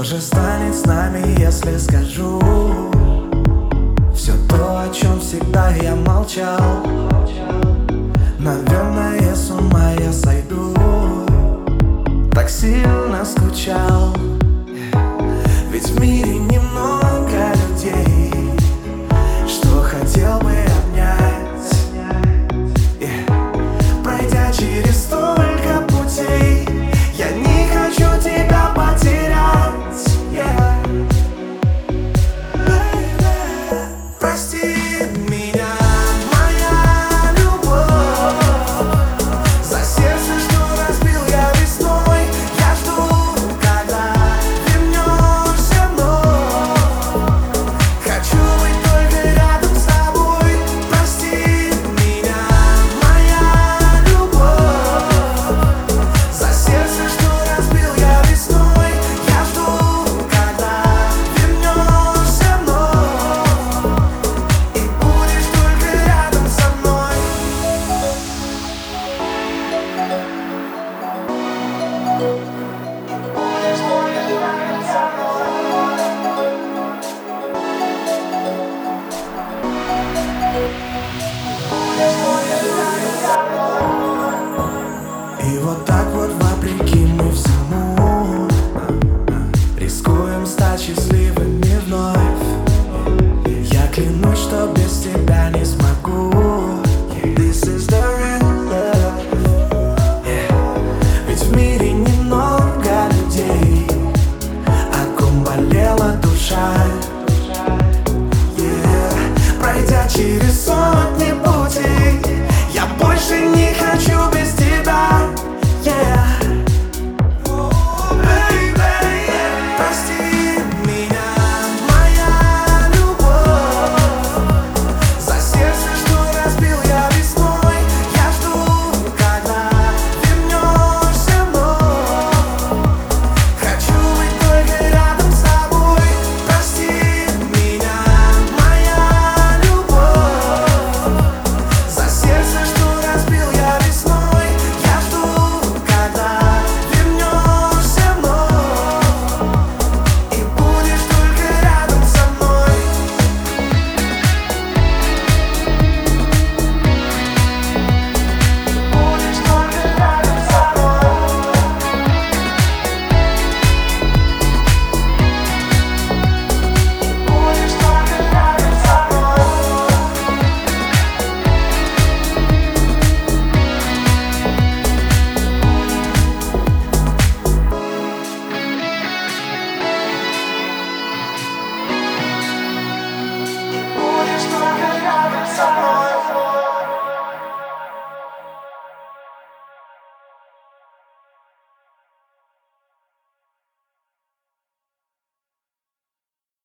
Что же станет с нами, если скажу Все то, о чем всегда я молчал. Наверное вот так вот вопреки мы в Рискуем стать счастливыми вновь. Я клянусь, что без тебя не смогу. This is the real love. Yeah. Ведь в мире немного людей О ком болела душа. Yeah. Пройдя через сон